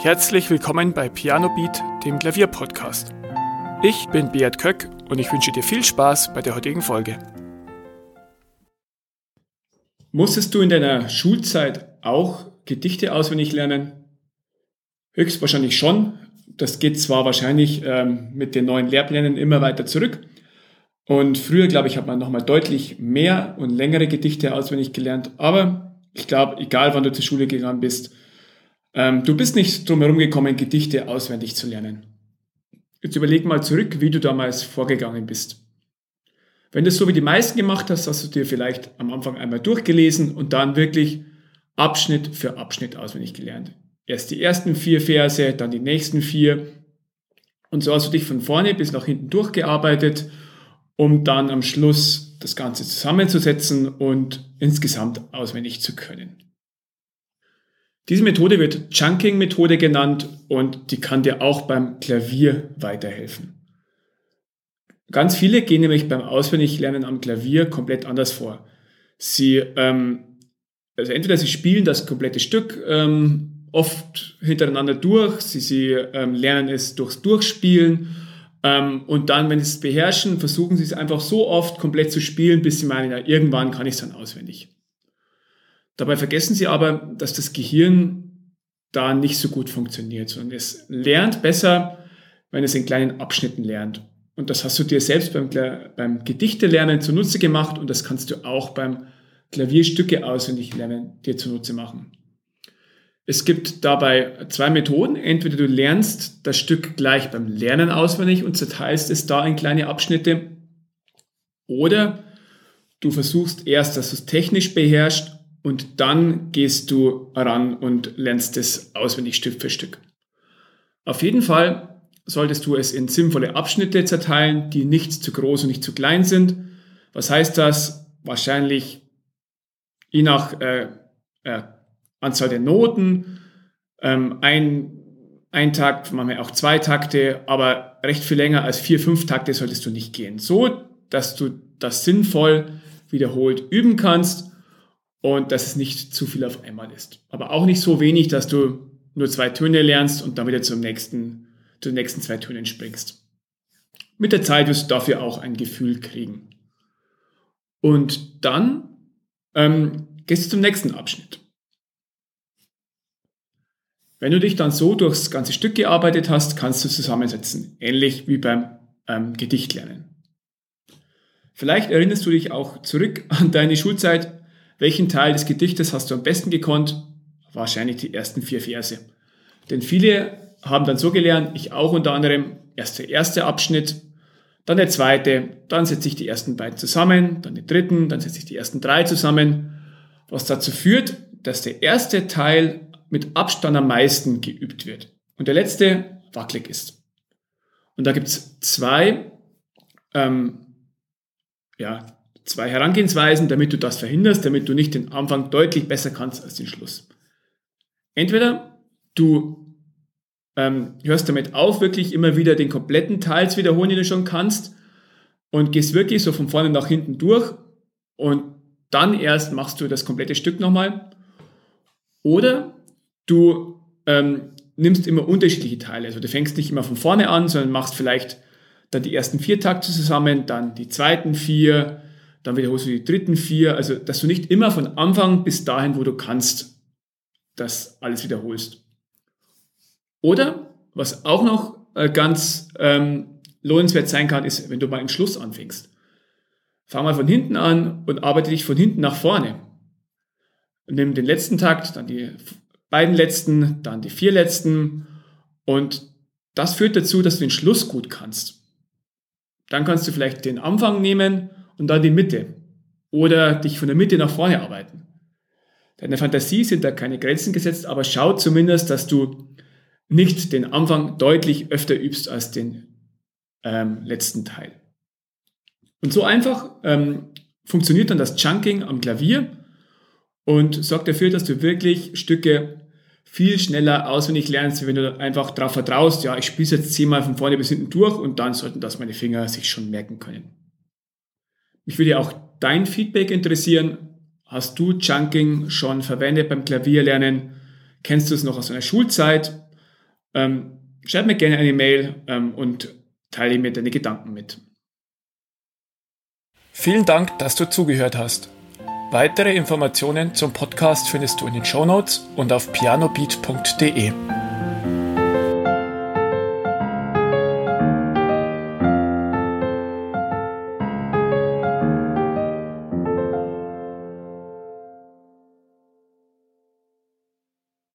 Herzlich willkommen bei Piano Beat, dem Klavierpodcast. Ich bin Beat Köck und ich wünsche dir viel Spaß bei der heutigen Folge. Musstest du in deiner Schulzeit auch Gedichte auswendig lernen? Höchstwahrscheinlich schon. Das geht zwar wahrscheinlich ähm, mit den neuen Lehrplänen immer weiter zurück. Und früher, glaube ich, hat man nochmal deutlich mehr und längere Gedichte auswendig gelernt. Aber ich glaube, egal wann du zur Schule gegangen bist, ähm, du bist nicht drum herum gekommen, Gedichte auswendig zu lernen. Jetzt überleg mal zurück, wie du damals vorgegangen bist. Wenn du es so wie die meisten gemacht hast, hast du dir vielleicht am Anfang einmal durchgelesen und dann wirklich Abschnitt für Abschnitt auswendig gelernt. Erst die ersten vier Verse, dann die nächsten vier. Und so hast du dich von vorne bis nach hinten durchgearbeitet, um dann am Schluss das Ganze zusammenzusetzen und insgesamt auswendig zu können. Diese Methode wird Chunking-Methode genannt und die kann dir auch beim Klavier weiterhelfen. Ganz viele gehen nämlich beim Auswendiglernen am Klavier komplett anders vor. Sie, ähm, also entweder sie spielen das komplette Stück ähm, oft hintereinander durch, sie, sie ähm, lernen es durchs Durchspielen ähm, und dann, wenn sie es beherrschen, versuchen sie es einfach so oft komplett zu spielen, bis sie meinen, ja, irgendwann kann ich es dann auswendig. Dabei vergessen sie aber, dass das Gehirn da nicht so gut funktioniert, sondern es lernt besser, wenn es in kleinen Abschnitten lernt. Und das hast du dir selbst beim, beim Gedichtelernen zunutze gemacht und das kannst du auch beim Klavierstücke auswendig lernen dir zunutze machen. Es gibt dabei zwei Methoden. Entweder du lernst das Stück gleich beim Lernen auswendig und zerteilst es da in kleine Abschnitte. Oder du versuchst erst, dass du es technisch beherrschst und dann gehst du ran und lernst es auswendig Stück für Stück. Auf jeden Fall solltest du es in sinnvolle Abschnitte zerteilen, die nicht zu groß und nicht zu klein sind. Was heißt das? Wahrscheinlich je nach äh, äh, Anzahl der Noten, ähm, ein, ein Takt, manchmal auch zwei Takte, aber recht viel länger als vier, fünf Takte solltest du nicht gehen. So, dass du das sinnvoll wiederholt üben kannst und dass es nicht zu viel auf einmal ist. Aber auch nicht so wenig, dass du nur zwei Töne lernst und dann wieder zum nächsten, zu den nächsten zwei Tönen springst. Mit der Zeit wirst du dafür auch ein Gefühl kriegen. Und dann ähm, gehst du zum nächsten Abschnitt. Wenn du dich dann so durchs ganze Stück gearbeitet hast, kannst du zusammensetzen, ähnlich wie beim ähm, Gedichtlernen. Vielleicht erinnerst du dich auch zurück an deine Schulzeit, welchen Teil des Gedichtes hast du am besten gekonnt? Wahrscheinlich die ersten vier Verse. Denn viele haben dann so gelernt, ich auch unter anderem, erst der erste Abschnitt, dann der zweite, dann setze ich die ersten beiden zusammen, dann den dritten, dann setze ich die ersten drei zusammen, was dazu führt, dass der erste Teil mit Abstand am meisten geübt wird und der letzte wackelig ist. Und da gibt es zwei ähm, ja, zwei Herangehensweisen, damit du das verhinderst, damit du nicht den Anfang deutlich besser kannst als den Schluss. Entweder du ähm, hörst damit auf, wirklich immer wieder den kompletten Teil zu wiederholen, den du schon kannst, und gehst wirklich so von vorne nach hinten durch und dann erst machst du das komplette Stück nochmal. Oder du ähm, nimmst immer unterschiedliche Teile. Also du fängst nicht immer von vorne an, sondern machst vielleicht dann die ersten vier Takte zusammen, dann die zweiten vier, dann wiederholst du die dritten vier, also dass du nicht immer von Anfang bis dahin, wo du kannst, das alles wiederholst. Oder, was auch noch äh, ganz ähm, lohnenswert sein kann, ist, wenn du mal im Schluss anfängst. Fang mal von hinten an und arbeite dich von hinten nach vorne. Nimm den letzten Takt, dann die beiden letzten, dann die vier letzten und das führt dazu, dass du den Schluss gut kannst. Dann kannst du vielleicht den Anfang nehmen und dann die Mitte. Oder dich von der Mitte nach vorne arbeiten. Deiner Fantasie sind da keine Grenzen gesetzt, aber schau zumindest, dass du nicht den Anfang deutlich öfter übst als den ähm, letzten Teil. Und so einfach ähm, funktioniert dann das Chunking am Klavier und sorgt dafür, dass du wirklich Stücke viel schneller auswendig lernst, wenn du einfach darauf vertraust, ja, ich spiele jetzt zehnmal von vorne bis hinten durch und dann sollten das meine Finger sich schon merken können. Mich würde auch dein Feedback interessieren. Hast du Chunking schon verwendet beim Klavierlernen? Kennst du es noch aus deiner Schulzeit? ähm, schreib mir gerne eine Mail ähm, und teile mir deine Gedanken mit. Vielen Dank, dass du zugehört hast. Weitere Informationen zum Podcast findest du in den Show Notes und auf pianobeat.de.